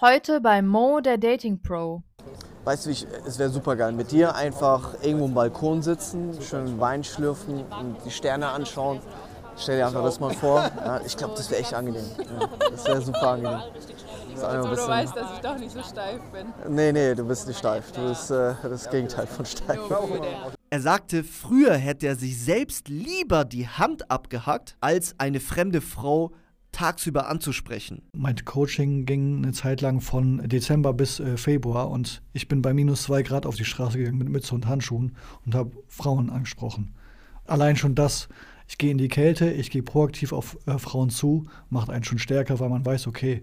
Heute bei Mo, der Dating Pro. Weißt du, ich, es wäre super geil, mit dir einfach irgendwo am Balkon sitzen, schön Wein schlürfen und die Sterne anschauen. Stell dir einfach das mal vor. Ja, ich glaube, das wäre echt angenehm. Ja, das wäre super angenehm. So, als du weißt, dass ich doch nicht so steif bin. Nee, nee, du bist nicht steif. Du bist äh, das Gegenteil von steif. Er sagte, früher hätte er sich selbst lieber die Hand abgehackt, als eine fremde Frau tagsüber anzusprechen. Mein Coaching ging eine Zeit lang von Dezember bis äh, Februar und ich bin bei minus zwei Grad auf die Straße gegangen mit Mütze und Handschuhen und habe Frauen angesprochen. Allein schon das, ich gehe in die Kälte, ich gehe proaktiv auf äh, Frauen zu, macht einen schon stärker, weil man weiß, okay,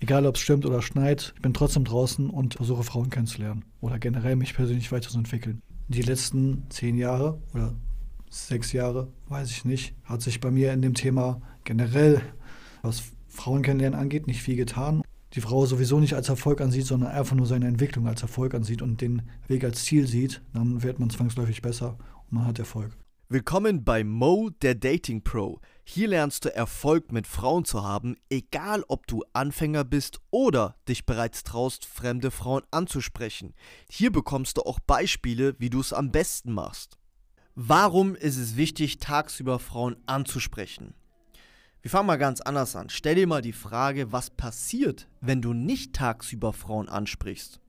egal ob es stimmt oder schneit, ich bin trotzdem draußen und versuche Frauen kennenzulernen oder generell mich persönlich weiterzuentwickeln. Die letzten zehn Jahre oder sechs Jahre, weiß ich nicht, hat sich bei mir in dem Thema generell was Frauen kennenlernen angeht, nicht viel getan. Die Frau sowieso nicht als Erfolg ansieht, sondern einfach nur seine Entwicklung als Erfolg ansieht und den Weg als Ziel sieht, dann wird man zwangsläufig besser und man hat Erfolg. Willkommen bei Mo, der Dating Pro. Hier lernst du Erfolg mit Frauen zu haben, egal ob du Anfänger bist oder dich bereits traust, fremde Frauen anzusprechen. Hier bekommst du auch Beispiele, wie du es am besten machst. Warum ist es wichtig, tagsüber Frauen anzusprechen? Wir fangen mal ganz anders an. Stell dir mal die Frage, was passiert, wenn du nicht tagsüber Frauen ansprichst?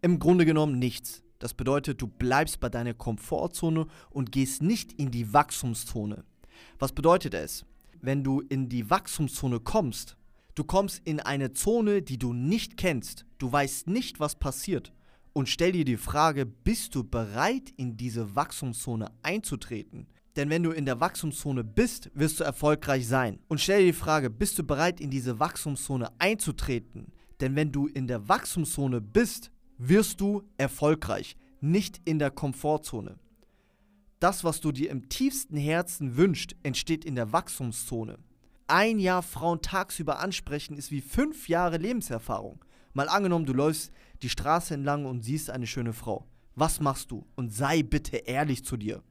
Im Grunde genommen nichts. Das bedeutet, du bleibst bei deiner Komfortzone und gehst nicht in die Wachstumszone. Was bedeutet es? Wenn du in die Wachstumszone kommst, du kommst in eine Zone, die du nicht kennst, du weißt nicht, was passiert. Und stell dir die Frage, bist du bereit, in diese Wachstumszone einzutreten? Denn wenn du in der Wachstumszone bist, wirst du erfolgreich sein. Und stell dir die Frage, bist du bereit, in diese Wachstumszone einzutreten? Denn wenn du in der Wachstumszone bist, wirst du erfolgreich, nicht in der Komfortzone. Das, was du dir im tiefsten Herzen wünschst, entsteht in der Wachstumszone. Ein Jahr Frauen tagsüber ansprechen ist wie fünf Jahre Lebenserfahrung. Mal angenommen, du läufst die Straße entlang und siehst eine schöne Frau. Was machst du? Und sei bitte ehrlich zu dir.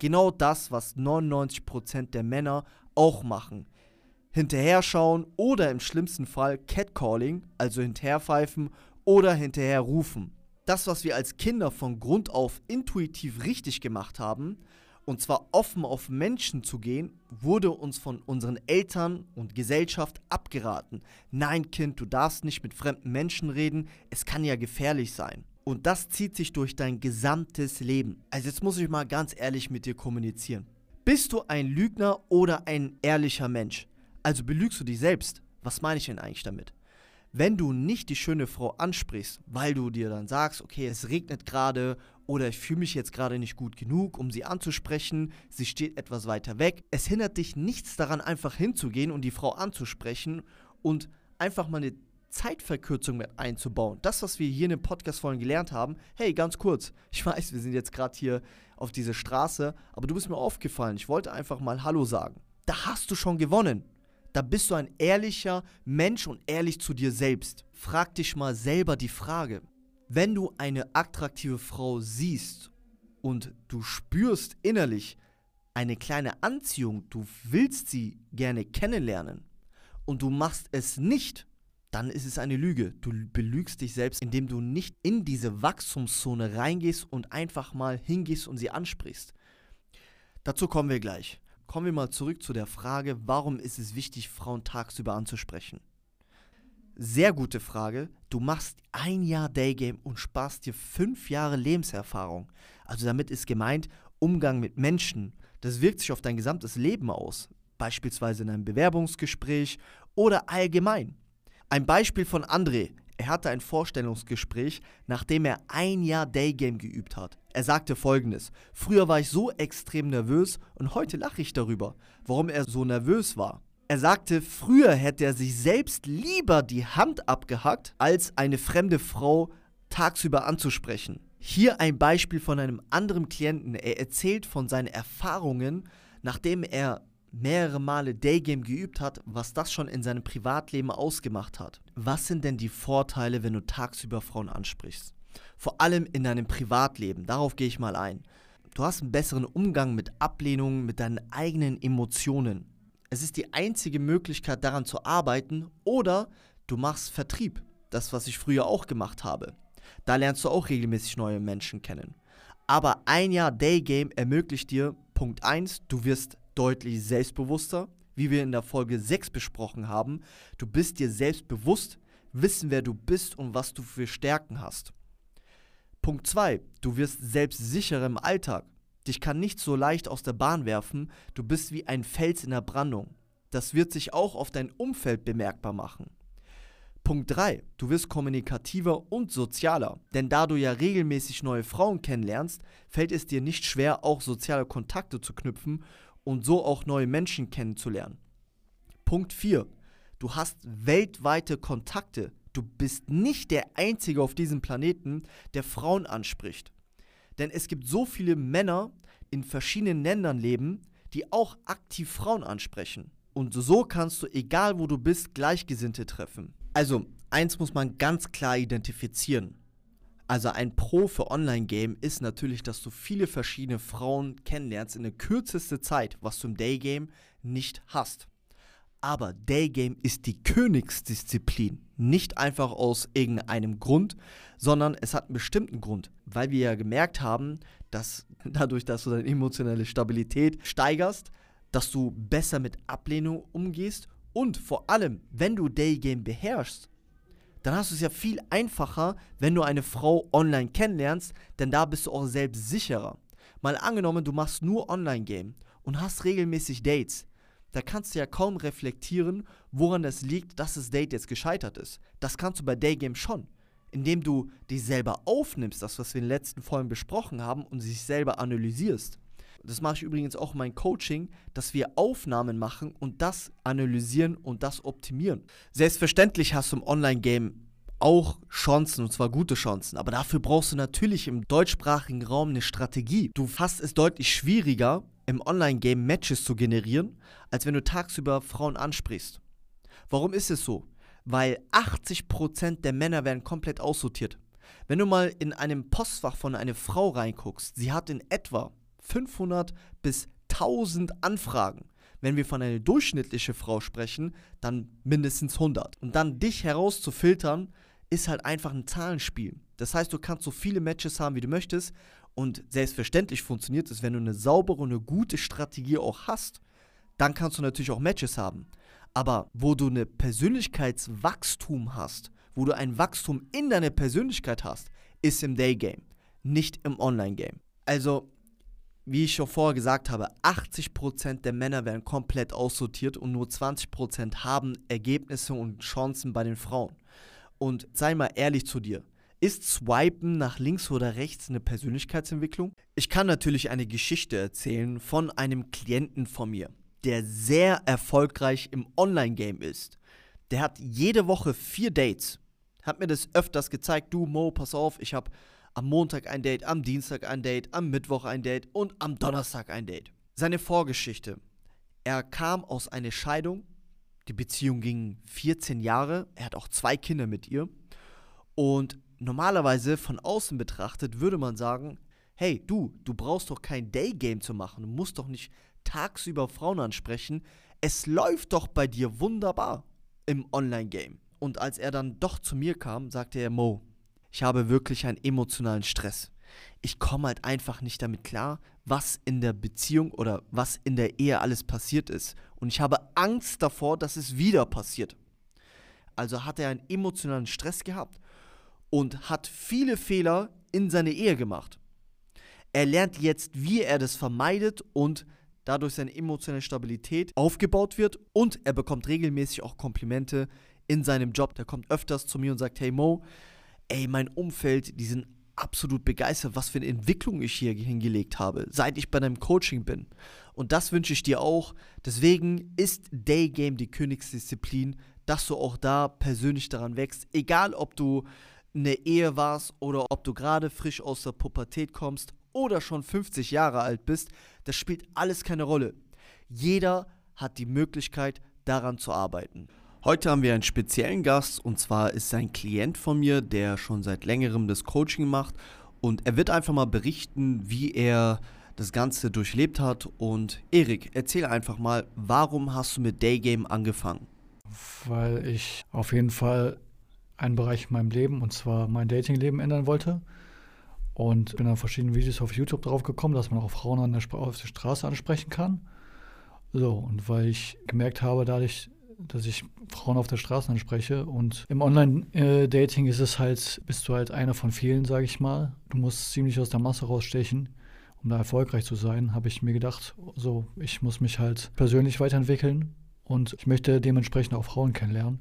Genau das, was 99% der Männer auch machen. Hinterher schauen oder im schlimmsten Fall Catcalling, also hinterherpfeifen oder hinterher rufen. Das, was wir als Kinder von Grund auf intuitiv richtig gemacht haben, und zwar offen auf Menschen zu gehen, wurde uns von unseren Eltern und Gesellschaft abgeraten. Nein, Kind, du darfst nicht mit fremden Menschen reden, es kann ja gefährlich sein. Und das zieht sich durch dein gesamtes Leben. Also jetzt muss ich mal ganz ehrlich mit dir kommunizieren. Bist du ein Lügner oder ein ehrlicher Mensch? Also belügst du dich selbst. Was meine ich denn eigentlich damit? Wenn du nicht die schöne Frau ansprichst, weil du dir dann sagst, okay, es regnet gerade oder ich fühle mich jetzt gerade nicht gut genug, um sie anzusprechen, sie steht etwas weiter weg, es hindert dich nichts daran, einfach hinzugehen und die Frau anzusprechen und einfach mal eine Zeitverkürzung mit einzubauen. Das, was wir hier in den Podcast-Folgen gelernt haben, hey, ganz kurz, ich weiß, wir sind jetzt gerade hier auf dieser Straße, aber du bist mir aufgefallen, ich wollte einfach mal Hallo sagen. Da hast du schon gewonnen. Da bist du ein ehrlicher Mensch und ehrlich zu dir selbst. Frag dich mal selber die Frage, wenn du eine attraktive Frau siehst und du spürst innerlich eine kleine Anziehung, du willst sie gerne kennenlernen und du machst es nicht, dann ist es eine Lüge. Du belügst dich selbst, indem du nicht in diese Wachstumszone reingehst und einfach mal hingehst und sie ansprichst. Dazu kommen wir gleich. Kommen wir mal zurück zu der Frage, warum ist es wichtig, Frauen tagsüber anzusprechen? Sehr gute Frage. Du machst ein Jahr Daygame und sparst dir fünf Jahre Lebenserfahrung. Also damit ist gemeint Umgang mit Menschen. Das wirkt sich auf dein gesamtes Leben aus. Beispielsweise in einem Bewerbungsgespräch oder allgemein. Ein Beispiel von André. Er hatte ein Vorstellungsgespräch, nachdem er ein Jahr Daygame geübt hat. Er sagte folgendes: Früher war ich so extrem nervös und heute lache ich darüber, warum er so nervös war. Er sagte, früher hätte er sich selbst lieber die Hand abgehackt, als eine fremde Frau tagsüber anzusprechen. Hier ein Beispiel von einem anderen Klienten. Er erzählt von seinen Erfahrungen, nachdem er mehrere Male Daygame geübt hat, was das schon in seinem Privatleben ausgemacht hat. Was sind denn die Vorteile, wenn du tagsüber Frauen ansprichst? Vor allem in deinem Privatleben, darauf gehe ich mal ein. Du hast einen besseren Umgang mit Ablehnung, mit deinen eigenen Emotionen. Es ist die einzige Möglichkeit daran zu arbeiten oder du machst Vertrieb. das, was ich früher auch gemacht habe. Da lernst du auch regelmäßig neue Menschen kennen. Aber ein Jahr Daygame ermöglicht dir, Punkt 1, du wirst deutlich selbstbewusster, wie wir in der Folge 6 besprochen haben. Du bist dir selbst bewusst, wissen, wer du bist und was du für Stärken hast. Punkt 2, du wirst selbstsicherer im Alltag. Dich kann nicht so leicht aus der Bahn werfen, du bist wie ein Fels in der Brandung. Das wird sich auch auf dein Umfeld bemerkbar machen. Punkt 3. Du wirst kommunikativer und sozialer, denn da du ja regelmäßig neue Frauen kennenlernst, fällt es dir nicht schwer, auch soziale Kontakte zu knüpfen und so auch neue Menschen kennenzulernen. Punkt 4. Du hast weltweite Kontakte. Du bist nicht der Einzige auf diesem Planeten, der Frauen anspricht. Denn es gibt so viele Männer in verschiedenen Ländern leben, die auch aktiv Frauen ansprechen. Und so kannst du, egal wo du bist, Gleichgesinnte treffen. Also, eins muss man ganz klar identifizieren. Also ein Pro für Online-Game ist natürlich, dass du viele verschiedene Frauen kennenlernst in der kürzesten Zeit, was du im Daygame nicht hast. Aber Daygame ist die Königsdisziplin. Nicht einfach aus irgendeinem Grund, sondern es hat einen bestimmten Grund. Weil wir ja gemerkt haben, dass dadurch, dass du deine emotionale Stabilität steigerst, dass du besser mit Ablehnung umgehst und vor allem, wenn du Daygame beherrschst, dann hast du es ja viel einfacher, wenn du eine Frau online kennenlernst, denn da bist du auch selbst sicherer. Mal angenommen, du machst nur Online-Game und hast regelmäßig Dates, da kannst du ja kaum reflektieren, woran das liegt, dass das Date jetzt gescheitert ist. Das kannst du bei Daygame schon, indem du dich selber aufnimmst, das, was wir in den letzten Folgen besprochen haben, und sich selber analysierst das mache ich übrigens auch in meinem Coaching, dass wir Aufnahmen machen und das analysieren und das optimieren. Selbstverständlich hast du im Online-Game auch Chancen und zwar gute Chancen, aber dafür brauchst du natürlich im deutschsprachigen Raum eine Strategie. Du hast es deutlich schwieriger, im Online-Game Matches zu generieren, als wenn du tagsüber Frauen ansprichst. Warum ist es so? Weil 80% der Männer werden komplett aussortiert. Wenn du mal in einem Postfach von einer Frau reinguckst, sie hat in etwa 500 bis 1000 Anfragen. Wenn wir von einer durchschnittlichen Frau sprechen, dann mindestens 100. Und dann dich herauszufiltern, ist halt einfach ein Zahlenspiel. Das heißt, du kannst so viele Matches haben, wie du möchtest. Und selbstverständlich funktioniert es, wenn du eine saubere und eine gute Strategie auch hast, dann kannst du natürlich auch Matches haben. Aber wo du eine Persönlichkeitswachstum hast, wo du ein Wachstum in deiner Persönlichkeit hast, ist im Daygame, nicht im Online-Game. Also wie ich schon vorher gesagt habe, 80% der Männer werden komplett aussortiert und nur 20% haben Ergebnisse und Chancen bei den Frauen. Und sei mal ehrlich zu dir. Ist Swipen nach links oder rechts eine Persönlichkeitsentwicklung? Ich kann natürlich eine Geschichte erzählen von einem Klienten von mir, der sehr erfolgreich im Online-Game ist. Der hat jede Woche vier Dates. Hat mir das öfters gezeigt. Du, Mo, pass auf, ich habe am Montag ein Date, am Dienstag ein Date, am Mittwoch ein Date und am Donnerstag ein Date. Seine Vorgeschichte. Er kam aus einer Scheidung. Die Beziehung ging 14 Jahre. Er hat auch zwei Kinder mit ihr. Und normalerweise von außen betrachtet würde man sagen, hey du, du brauchst doch kein Daygame zu machen. Du musst doch nicht tagsüber Frauen ansprechen. Es läuft doch bei dir wunderbar im Online-Game. Und als er dann doch zu mir kam, sagte er, Mo, ich habe wirklich einen emotionalen Stress. Ich komme halt einfach nicht damit klar, was in der Beziehung oder was in der Ehe alles passiert ist. Und ich habe Angst davor, dass es wieder passiert. Also hat er einen emotionalen Stress gehabt und hat viele Fehler in seine Ehe gemacht. Er lernt jetzt, wie er das vermeidet und dadurch seine emotionale Stabilität aufgebaut wird und er bekommt regelmäßig auch Komplimente in seinem Job. Der kommt öfters zu mir und sagt, hey Mo, ey, mein Umfeld, die sind absolut begeistert, was für eine Entwicklung ich hier hingelegt habe, seit ich bei deinem Coaching bin. Und das wünsche ich dir auch. Deswegen ist Daygame die Königsdisziplin, dass du auch da persönlich daran wächst. Egal, ob du eine Ehe warst oder ob du gerade frisch aus der Pubertät kommst oder schon 50 Jahre alt bist, das spielt alles keine Rolle. Jeder hat die Möglichkeit, daran zu arbeiten. Heute haben wir einen speziellen Gast und zwar ist ein Klient von mir, der schon seit längerem das Coaching macht und er wird einfach mal berichten, wie er das Ganze durchlebt hat. Und Erik, erzähl einfach mal, warum hast du mit Daygame angefangen? Weil ich auf jeden Fall einen Bereich in meinem Leben, und zwar mein Datingleben ändern wollte. Und bin dann verschiedene Videos auf YouTube drauf gekommen, dass man auch Frauen an der, auf der Straße ansprechen kann. So, und weil ich gemerkt habe, dadurch, dass ich Frauen auf der Straße anspreche und im Online-Dating ist es halt, bist du halt einer von vielen, sage ich mal. Du musst ziemlich aus der Masse rausstechen, um da erfolgreich zu sein, habe ich mir gedacht, so, ich muss mich halt persönlich weiterentwickeln und ich möchte dementsprechend auch Frauen kennenlernen.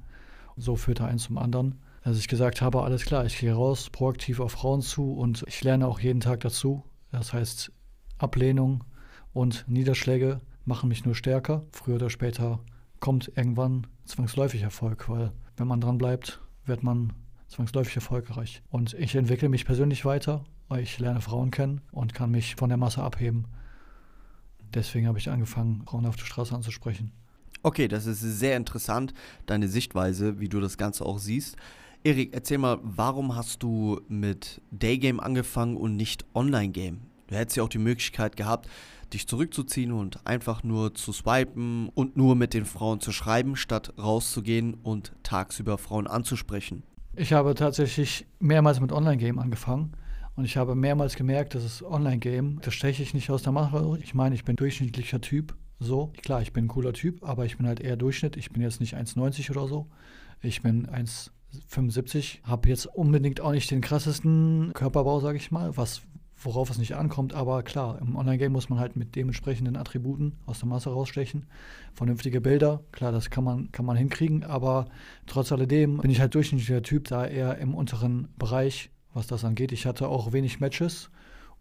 So führte eins zum anderen. Also ich gesagt habe, alles klar, ich gehe raus, proaktiv auf Frauen zu und ich lerne auch jeden Tag dazu. Das heißt, Ablehnung und Niederschläge machen mich nur stärker. Früher oder später kommt irgendwann zwangsläufig Erfolg, weil wenn man dran bleibt, wird man zwangsläufig erfolgreich. Und ich entwickle mich persönlich weiter, weil ich lerne Frauen kennen und kann mich von der Masse abheben. Deswegen habe ich angefangen, Frauen auf der Straße anzusprechen. Okay, das ist sehr interessant, deine Sichtweise, wie du das Ganze auch siehst. Erik, erzähl mal, warum hast du mit Daygame angefangen und nicht Online-Game? Du hättest ja auch die Möglichkeit gehabt, dich zurückzuziehen und einfach nur zu swipen und nur mit den Frauen zu schreiben, statt rauszugehen und tagsüber Frauen anzusprechen. Ich habe tatsächlich mehrmals mit Online-Game angefangen und ich habe mehrmals gemerkt, dass es Online-Game, das steche ich nicht aus der Mache. Ich meine, ich bin durchschnittlicher Typ so, klar, ich bin ein cooler Typ, aber ich bin halt eher Durchschnitt. Ich bin jetzt nicht 1,90 oder so. Ich bin 1,75. Habe jetzt unbedingt auch nicht den krassesten Körperbau, sage ich mal, was worauf es nicht ankommt. Aber klar, im Online-Game muss man halt mit dementsprechenden Attributen aus der Masse rausstechen. Vernünftige Bilder, klar, das kann man, kann man hinkriegen. Aber trotz alledem bin ich halt durchschnittlicher Typ, da eher im unteren Bereich, was das angeht. Ich hatte auch wenig Matches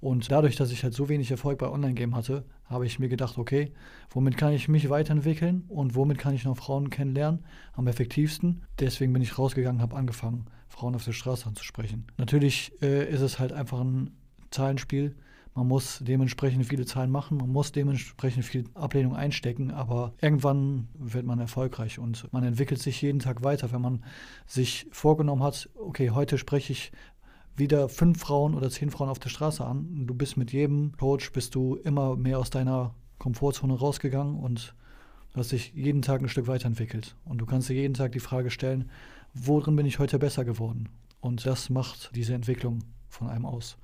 und dadurch, dass ich halt so wenig Erfolg bei Online-Game hatte, habe ich mir gedacht, okay, womit kann ich mich weiterentwickeln und womit kann ich noch Frauen kennenlernen am effektivsten. Deswegen bin ich rausgegangen, habe angefangen, Frauen auf der Straße anzusprechen. Natürlich äh, ist es halt einfach ein Zahlenspiel. Man muss dementsprechend viele Zahlen machen, man muss dementsprechend viel Ablehnung einstecken, aber irgendwann wird man erfolgreich und man entwickelt sich jeden Tag weiter, wenn man sich vorgenommen hat, okay, heute spreche ich wieder fünf Frauen oder zehn Frauen auf der Straße an. Du bist mit jedem Coach, bist du immer mehr aus deiner Komfortzone rausgegangen und hast dich jeden Tag ein Stück weiterentwickelt. Und du kannst dir jeden Tag die Frage stellen, worin bin ich heute besser geworden? Und das macht diese Entwicklung von einem aus.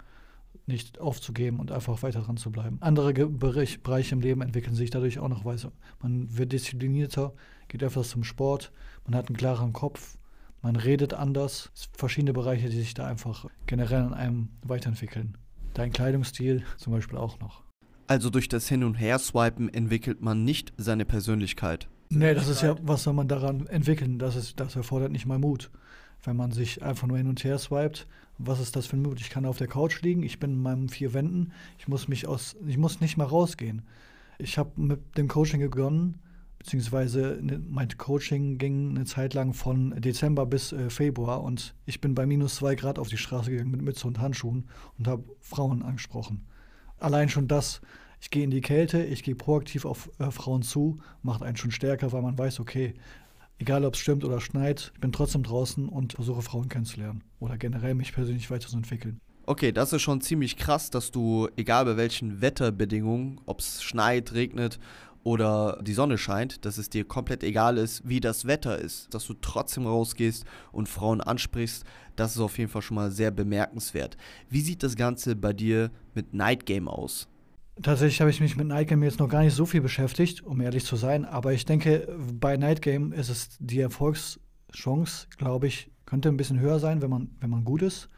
Nicht aufzugeben und einfach weiter dran zu bleiben. Andere Bereiche im Leben entwickeln sich dadurch auch noch weiter. Man wird disziplinierter, geht öfters zum Sport, man hat einen klaren Kopf, man redet anders. Es sind verschiedene Bereiche, die sich da einfach generell an einem weiterentwickeln. Dein Kleidungsstil zum Beispiel auch noch. Also durch das Hin- und Her-Swipen entwickelt man nicht seine Persönlichkeit. Nee, das ist ja, was soll man daran entwickeln? Das, ist, das erfordert nicht mal Mut. Wenn man sich einfach nur hin und her swipet, was ist das für ein Mut? Ich kann auf der Couch liegen, ich bin in meinen vier Wänden, ich muss mich aus, ich muss nicht mal rausgehen. Ich habe mit dem Coaching begonnen, beziehungsweise ne, mein Coaching ging eine Zeit lang von Dezember bis äh, Februar und ich bin bei minus zwei Grad auf die Straße gegangen mit Mütze und Handschuhen und habe Frauen angesprochen. Allein schon das, ich gehe in die Kälte, ich gehe proaktiv auf äh, Frauen zu, macht einen schon stärker, weil man weiß, okay, egal ob es stimmt oder schneit, ich bin trotzdem draußen und versuche Frauen kennenzulernen oder generell mich persönlich weiterzuentwickeln. Okay, das ist schon ziemlich krass, dass du, egal bei welchen Wetterbedingungen, ob es schneit, regnet oder die Sonne scheint, dass es dir komplett egal ist, wie das Wetter ist, dass du trotzdem rausgehst und Frauen ansprichst, das ist auf jeden Fall schon mal sehr bemerkenswert. Wie sieht das Ganze bei dir mit Night Game aus? Tatsächlich habe ich mich mit Night Game jetzt noch gar nicht so viel beschäftigt, um ehrlich zu sein, aber ich denke, bei Night Game ist es die Erfolgschance, glaube ich, könnte ein bisschen höher sein, wenn man, wenn man gut ist,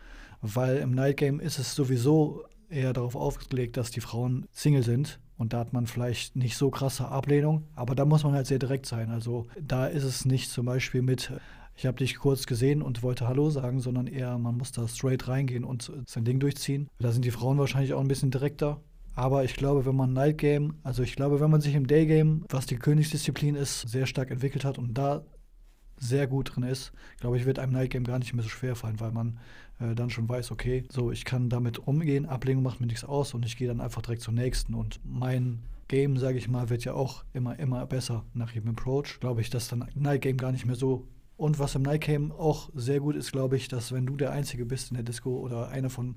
weil im Night Game ist es sowieso eher darauf aufgelegt, dass die Frauen Single sind und da hat man vielleicht nicht so krasse Ablehnung, aber da muss man halt sehr direkt sein. Also da ist es nicht zum Beispiel mit, ich habe dich kurz gesehen und wollte Hallo sagen, sondern eher, man muss da straight reingehen und sein Ding durchziehen. Da sind die Frauen wahrscheinlich auch ein bisschen direkter. Aber ich glaube, wenn man Night Game, also ich glaube, wenn man sich im Day Game, was die Königsdisziplin ist, sehr stark entwickelt hat und da sehr gut drin ist, glaube ich, wird einem Night Game gar nicht mehr so schwer fallen, weil man äh, dann schon weiß, okay, so ich kann damit umgehen, Ablehnung macht mir nichts aus und ich gehe dann einfach direkt zum nächsten. Und mein Game, sage ich mal, wird ja auch immer, immer besser nach jedem Approach. Glaube ich, dass dann Night Game gar nicht mehr so. Und was im Night Game auch sehr gut ist, glaube ich, dass wenn du der Einzige bist in der Disco oder einer von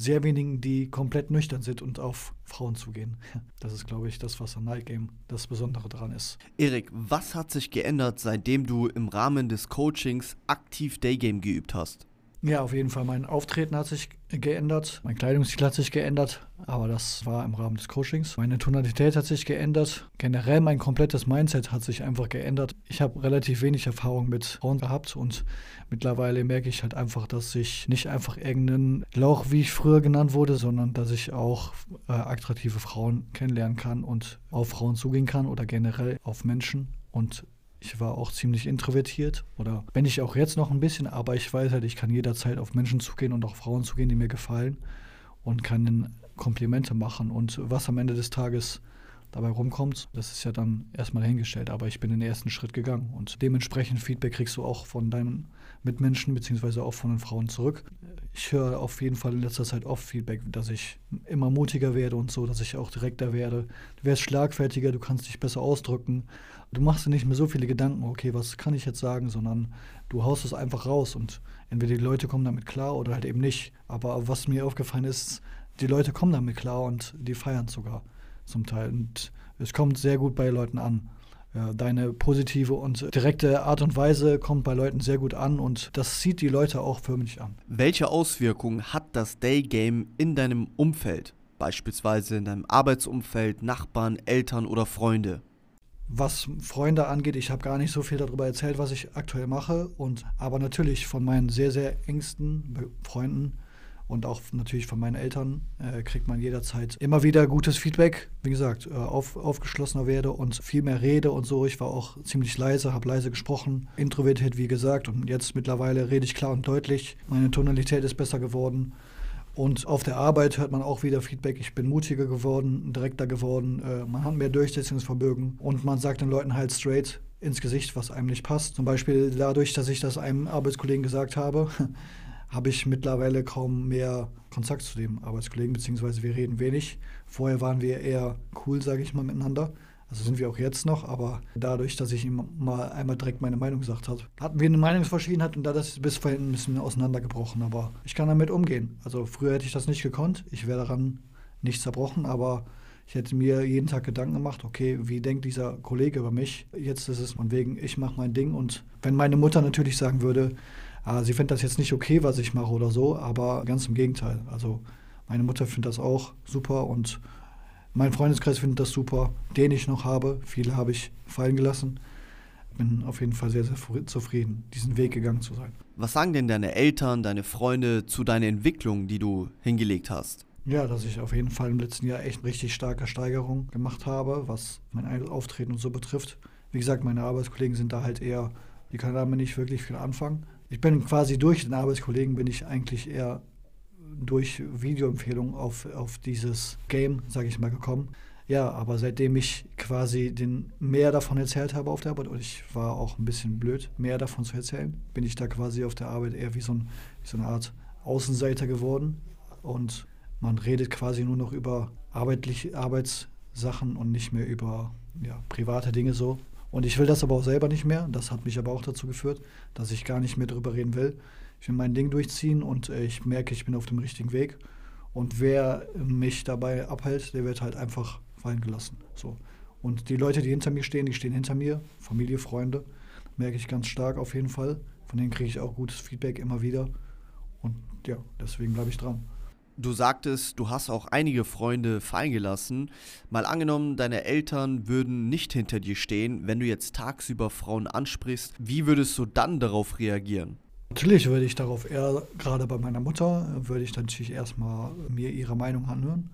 sehr wenigen, die komplett nüchtern sind und auf Frauen zugehen. Das ist, glaube ich, das, was am Night Game das Besondere daran ist. Erik, was hat sich geändert, seitdem du im Rahmen des Coachings aktiv Daygame geübt hast? Ja, auf jeden Fall. Mein Auftreten hat sich geändert, mein Kleidungsstil hat sich geändert, aber das war im Rahmen des Coachings. Meine Tonalität hat sich geändert. Generell mein komplettes Mindset hat sich einfach geändert. Ich habe relativ wenig Erfahrung mit Frauen gehabt und mittlerweile merke ich halt einfach, dass ich nicht einfach irgendeinen Lauch, wie ich früher genannt wurde, sondern dass ich auch äh, attraktive Frauen kennenlernen kann und auf Frauen zugehen kann oder generell auf Menschen und ich war auch ziemlich introvertiert oder bin ich auch jetzt noch ein bisschen, aber ich weiß halt, ich kann jederzeit auf Menschen zugehen und auch Frauen zugehen, die mir gefallen und kann ihnen Komplimente machen. Und was am Ende des Tages dabei rumkommt, das ist ja dann erstmal hingestellt. Aber ich bin den ersten Schritt gegangen und dementsprechend Feedback kriegst du auch von deinen Mitmenschen beziehungsweise auch von den Frauen zurück. Ich höre auf jeden Fall in letzter Zeit oft Feedback, dass ich immer mutiger werde und so, dass ich auch direkter werde. Du wirst schlagfertiger, du kannst dich besser ausdrücken. Du machst dir nicht mehr so viele Gedanken, okay, was kann ich jetzt sagen, sondern du haust es einfach raus und entweder die Leute kommen damit klar oder halt eben nicht. Aber was mir aufgefallen ist, die Leute kommen damit klar und die feiern sogar zum Teil. Und es kommt sehr gut bei Leuten an. Deine positive und direkte Art und Weise kommt bei Leuten sehr gut an und das zieht die Leute auch förmlich an. Welche Auswirkungen hat das Daygame in deinem Umfeld? Beispielsweise in deinem Arbeitsumfeld, Nachbarn, Eltern oder Freunde? Was Freunde angeht, ich habe gar nicht so viel darüber erzählt, was ich aktuell mache. Und aber natürlich von meinen sehr, sehr engsten Freunden und auch natürlich von meinen Eltern äh, kriegt man jederzeit immer wieder gutes Feedback. Wie gesagt, äh, auf, aufgeschlossener werde und viel mehr rede und so. Ich war auch ziemlich leise, habe leise gesprochen, introvertiert wie gesagt und jetzt mittlerweile rede ich klar und deutlich. Meine Tonalität ist besser geworden. Und auf der Arbeit hört man auch wieder Feedback, ich bin mutiger geworden, direkter geworden, äh, man hat mehr Durchsetzungsvermögen und man sagt den Leuten halt straight ins Gesicht, was einem nicht passt. Zum Beispiel dadurch, dass ich das einem Arbeitskollegen gesagt habe, habe ich mittlerweile kaum mehr Kontakt zu dem Arbeitskollegen, beziehungsweise wir reden wenig. Vorher waren wir eher cool, sage ich mal, miteinander. Also sind wir auch jetzt noch, aber dadurch, dass ich ihm mal einmal direkt meine Meinung gesagt habe, hatten wir eine Meinungsverschiedenheit und da ist bis vorhin ein bisschen auseinandergebrochen. Aber ich kann damit umgehen. Also früher hätte ich das nicht gekonnt. Ich wäre daran nicht zerbrochen, aber ich hätte mir jeden Tag Gedanken gemacht, okay, wie denkt dieser Kollege über mich? Jetzt ist es von wegen, ich mache mein Ding. Und wenn meine Mutter natürlich sagen würde, sie findet das jetzt nicht okay, was ich mache oder so, aber ganz im Gegenteil. Also meine Mutter findet das auch super und mein Freundeskreis findet das super, den ich noch habe. Viele habe ich fallen gelassen. Bin auf jeden Fall sehr, sehr zufrieden, diesen Weg gegangen zu sein. Was sagen denn deine Eltern, deine Freunde zu deiner Entwicklung, die du hingelegt hast? Ja, dass ich auf jeden Fall im letzten Jahr echt richtig starke Steigerung gemacht habe, was mein Auftreten und so betrifft. Wie gesagt, meine Arbeitskollegen sind da halt eher, die können damit nicht wirklich viel anfangen ich bin quasi durch den Arbeitskollegen bin ich eigentlich eher durch Videoempfehlungen auf, auf dieses Game, sage ich mal, gekommen. Ja, aber seitdem ich quasi den mehr davon erzählt habe auf der Arbeit, und ich war auch ein bisschen blöd, mehr davon zu erzählen, bin ich da quasi auf der Arbeit eher wie so, ein, wie so eine Art Außenseiter geworden. Und man redet quasi nur noch über arbeitliche Arbeitssachen und nicht mehr über ja, private Dinge so. Und ich will das aber auch selber nicht mehr. Das hat mich aber auch dazu geführt, dass ich gar nicht mehr darüber reden will. Ich will mein Ding durchziehen und äh, ich merke, ich bin auf dem richtigen Weg. Und wer mich dabei abhält, der wird halt einfach fallen gelassen. So. Und die Leute, die hinter mir stehen, die stehen hinter mir, Familie, Freunde, merke ich ganz stark auf jeden Fall. Von denen kriege ich auch gutes Feedback immer wieder. Und ja, deswegen bleibe ich dran. Du sagtest, du hast auch einige Freunde fallen gelassen. Mal angenommen, deine Eltern würden nicht hinter dir stehen, wenn du jetzt tagsüber Frauen ansprichst. Wie würdest du dann darauf reagieren? Natürlich würde ich darauf eher, gerade bei meiner Mutter, würde ich natürlich erstmal mir ihre Meinung anhören.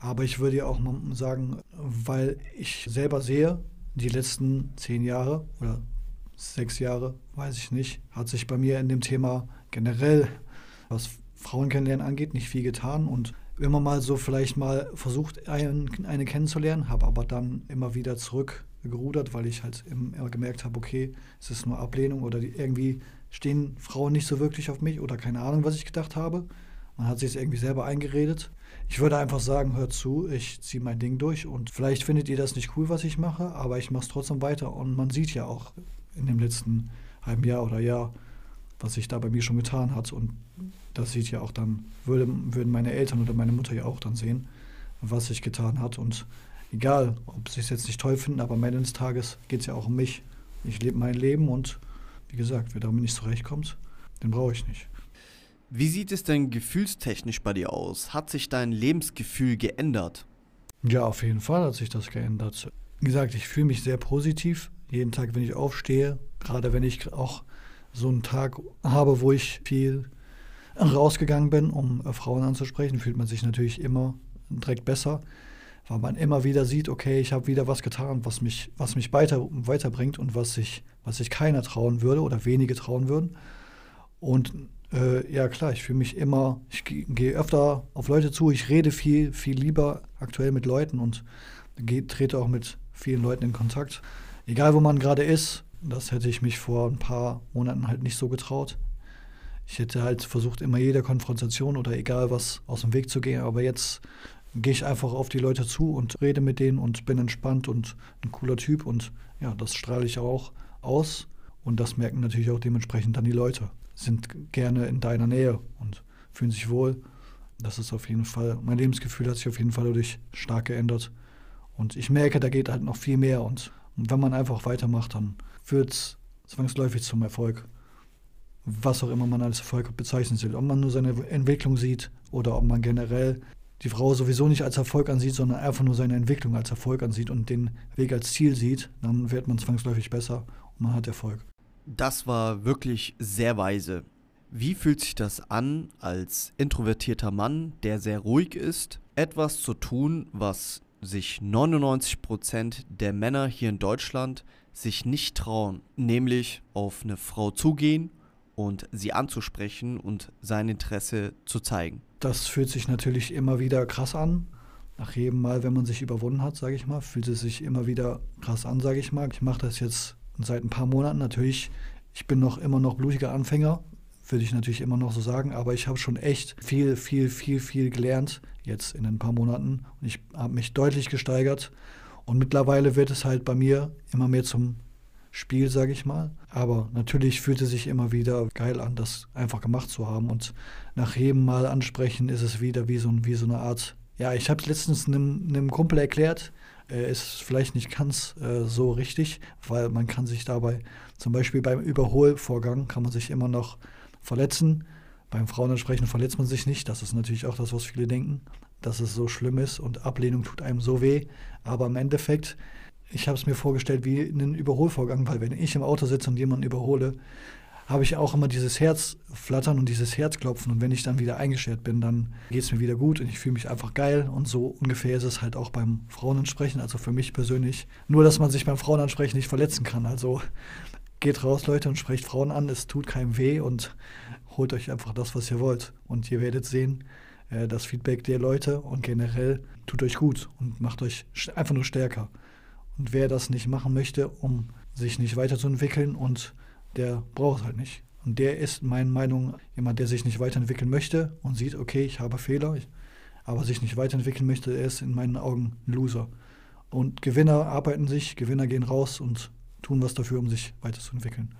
Aber ich würde ja auch mal sagen, weil ich selber sehe, die letzten zehn Jahre oder sechs Jahre, weiß ich nicht, hat sich bei mir in dem Thema generell, was Frauen kennenlernen angeht, nicht viel getan und immer mal so vielleicht mal versucht, einen, eine kennenzulernen, habe aber dann immer wieder zurückgerudert, weil ich halt immer gemerkt habe, okay, es ist nur Ablehnung oder die, irgendwie stehen Frauen nicht so wirklich auf mich oder keine Ahnung, was ich gedacht habe. Man hat sich es irgendwie selber eingeredet. Ich würde einfach sagen, hört zu, ich ziehe mein Ding durch und vielleicht findet ihr das nicht cool, was ich mache, aber ich mache es trotzdem weiter und man sieht ja auch in dem letzten halben Jahr oder Jahr, was sich da bei mir schon getan hat. Und das sieht ja auch dann, würde, würden meine Eltern oder meine Mutter ja auch dann sehen, was sich getan hat. Und egal, ob sie es jetzt nicht toll finden, aber am Ende des Tages geht es ja auch um mich. Ich lebe mein Leben und wie gesagt, wer damit nicht zurechtkommt, den brauche ich nicht. Wie sieht es denn gefühlstechnisch bei dir aus? Hat sich dein Lebensgefühl geändert? Ja, auf jeden Fall hat sich das geändert. Wie gesagt, ich fühle mich sehr positiv. Jeden Tag, wenn ich aufstehe, gerade wenn ich auch so einen Tag habe, wo ich viel rausgegangen bin, um äh, Frauen anzusprechen, fühlt man sich natürlich immer direkt besser, weil man immer wieder sieht, okay, ich habe wieder was getan, was mich, was mich weiter, weiterbringt und was sich, was sich keiner trauen würde oder wenige trauen würden. Und äh, ja, klar, ich fühle mich immer, ich gehe öfter auf Leute zu, ich rede viel, viel lieber aktuell mit Leuten und geh, trete auch mit vielen Leuten in Kontakt. Egal, wo man gerade ist, das hätte ich mich vor ein paar Monaten halt nicht so getraut. Ich hätte halt versucht, immer jede Konfrontation oder egal was aus dem Weg zu gehen, aber jetzt gehe ich einfach auf die Leute zu und rede mit denen und bin entspannt und ein cooler Typ und ja, das strahle ich auch aus und das merken natürlich auch dementsprechend dann die Leute. Sind gerne in deiner Nähe und fühlen sich wohl. Das ist auf jeden Fall, mein Lebensgefühl hat sich auf jeden Fall dadurch stark geändert. Und ich merke, da geht halt noch viel mehr und, und wenn man einfach weitermacht, dann führt es zwangsläufig zum Erfolg. Was auch immer man als Erfolg bezeichnen will. Ob man nur seine Entwicklung sieht oder ob man generell die Frau sowieso nicht als Erfolg ansieht, sondern einfach nur seine Entwicklung als Erfolg ansieht und den Weg als Ziel sieht, dann wird man zwangsläufig besser und man hat Erfolg. Das war wirklich sehr weise. Wie fühlt sich das an, als introvertierter Mann, der sehr ruhig ist, etwas zu tun, was sich 99% der Männer hier in Deutschland sich nicht trauen, nämlich auf eine Frau zugehen und sie anzusprechen und sein Interesse zu zeigen. Das fühlt sich natürlich immer wieder krass an. Nach jedem Mal, wenn man sich überwunden hat, sage ich mal, fühlt es sich immer wieder krass an, sage ich mal. Ich mache das jetzt seit ein paar Monaten natürlich. Ich bin noch immer noch blutiger Anfänger, würde ich natürlich immer noch so sagen, aber ich habe schon echt viel, viel, viel, viel gelernt jetzt in ein paar Monaten und ich habe mich deutlich gesteigert und mittlerweile wird es halt bei mir immer mehr zum Spiel, sage ich mal. Aber natürlich fühlt es sich immer wieder geil an, das einfach gemacht zu haben. Und nach jedem Mal ansprechen ist es wieder wie so, wie so eine Art. Ja, ich habe es letztens einem, Kumpel erklärt. Äh, ist vielleicht nicht ganz äh, so richtig, weil man kann sich dabei, zum Beispiel beim Überholvorgang, kann man sich immer noch verletzen. Beim Frauenansprechen verletzt man sich nicht. Das ist natürlich auch das, was viele denken, dass es so schlimm ist und Ablehnung tut einem so weh. Aber im Endeffekt, ich habe es mir vorgestellt wie einen Überholvorgang, weil wenn ich im Auto sitze und jemanden überhole, habe ich auch immer dieses Herzflattern und dieses Herzklopfen. Und wenn ich dann wieder eingeschert bin, dann geht es mir wieder gut und ich fühle mich einfach geil. Und so ungefähr ist es halt auch beim Frauenansprechen, also für mich persönlich. Nur, dass man sich beim Frauenansprechen nicht verletzen kann. Also geht raus, Leute, und sprecht Frauen an. Es tut keinem weh und holt euch einfach das, was ihr wollt. Und ihr werdet sehen, äh, das Feedback der Leute und generell tut euch gut und macht euch einfach nur stärker. Und wer das nicht machen möchte, um sich nicht weiterzuentwickeln, und der braucht es halt nicht. Und der ist, meiner Meinung, jemand, der sich nicht weiterentwickeln möchte und sieht, okay, ich habe Fehler, aber sich nicht weiterentwickeln möchte, er ist in meinen Augen ein Loser. Und Gewinner arbeiten sich, Gewinner gehen raus und tun was dafür, um sich weiterzuentwickeln.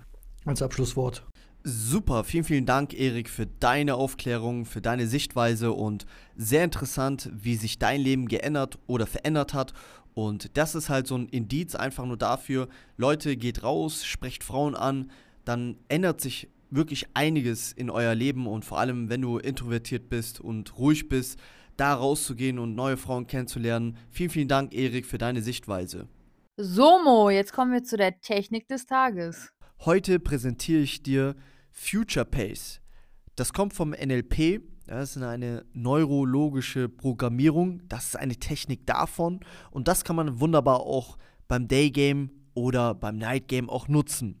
Als Abschlusswort. Super, vielen, vielen Dank, Erik, für deine Aufklärung, für deine Sichtweise und sehr interessant, wie sich dein Leben geändert oder verändert hat. Und das ist halt so ein Indiz einfach nur dafür, Leute, geht raus, sprecht Frauen an, dann ändert sich wirklich einiges in euer Leben und vor allem, wenn du introvertiert bist und ruhig bist, da rauszugehen und neue Frauen kennenzulernen. Vielen, vielen Dank, Erik, für deine Sichtweise. So, Mo, jetzt kommen wir zu der Technik des Tages. Heute präsentiere ich dir Future Pace. Das kommt vom NLP. Das ist eine neurologische Programmierung. Das ist eine Technik davon. Und das kann man wunderbar auch beim Daygame oder beim Nightgame auch nutzen.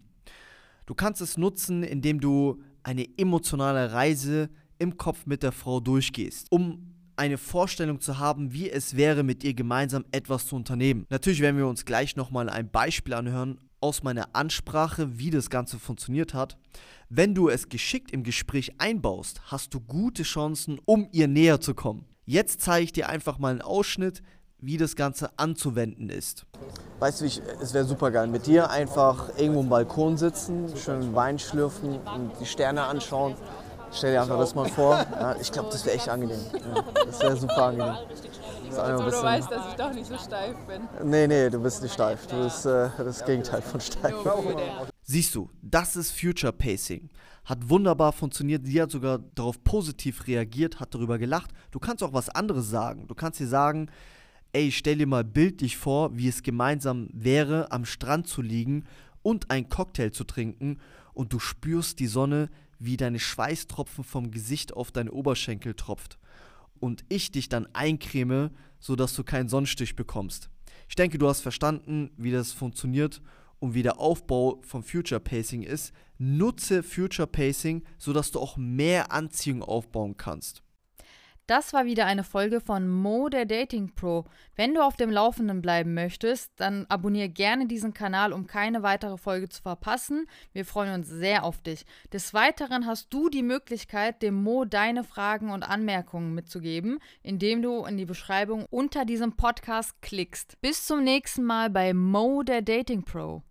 Du kannst es nutzen, indem du eine emotionale Reise im Kopf mit der Frau durchgehst, um eine Vorstellung zu haben, wie es wäre, mit ihr gemeinsam etwas zu unternehmen. Natürlich werden wir uns gleich nochmal ein Beispiel anhören aus meiner Ansprache, wie das Ganze funktioniert hat. Wenn du es geschickt im Gespräch einbaust, hast du gute Chancen, um ihr näher zu kommen. Jetzt zeige ich dir einfach mal einen Ausschnitt, wie das Ganze anzuwenden ist. weißt du, ich, es wäre super geil. Mit dir einfach irgendwo am Balkon sitzen, schön Wein schlürfen und die Sterne anschauen. Stell dir einfach das mal vor. Ja, ich glaube, das wäre echt angenehm. Ja, das wäre super angenehm. Das Jetzt, wo du weißt, dass ich doch nicht so steif bin. Nee, nee, du bist nicht steif. Du bist äh, das Gegenteil von steif. Siehst du, das ist Future Pacing. Hat wunderbar funktioniert. Sie hat sogar darauf positiv reagiert, hat darüber gelacht. Du kannst auch was anderes sagen. Du kannst dir sagen, ey, stell dir mal bildlich vor, wie es gemeinsam wäre, am Strand zu liegen und einen Cocktail zu trinken und du spürst die Sonne, wie deine Schweißtropfen vom Gesicht auf deine Oberschenkel tropft und ich dich dann eincreme, sodass du keinen Sonnenstich bekommst. Ich denke, du hast verstanden, wie das funktioniert und wie der Aufbau vom Future Pacing ist. Nutze Future Pacing, sodass du auch mehr Anziehung aufbauen kannst. Das war wieder eine Folge von Mo der Dating Pro. Wenn du auf dem Laufenden bleiben möchtest, dann abonniere gerne diesen Kanal, um keine weitere Folge zu verpassen. Wir freuen uns sehr auf dich. Des Weiteren hast du die Möglichkeit, dem Mo deine Fragen und Anmerkungen mitzugeben, indem du in die Beschreibung unter diesem Podcast klickst. Bis zum nächsten Mal bei Mo der Dating Pro.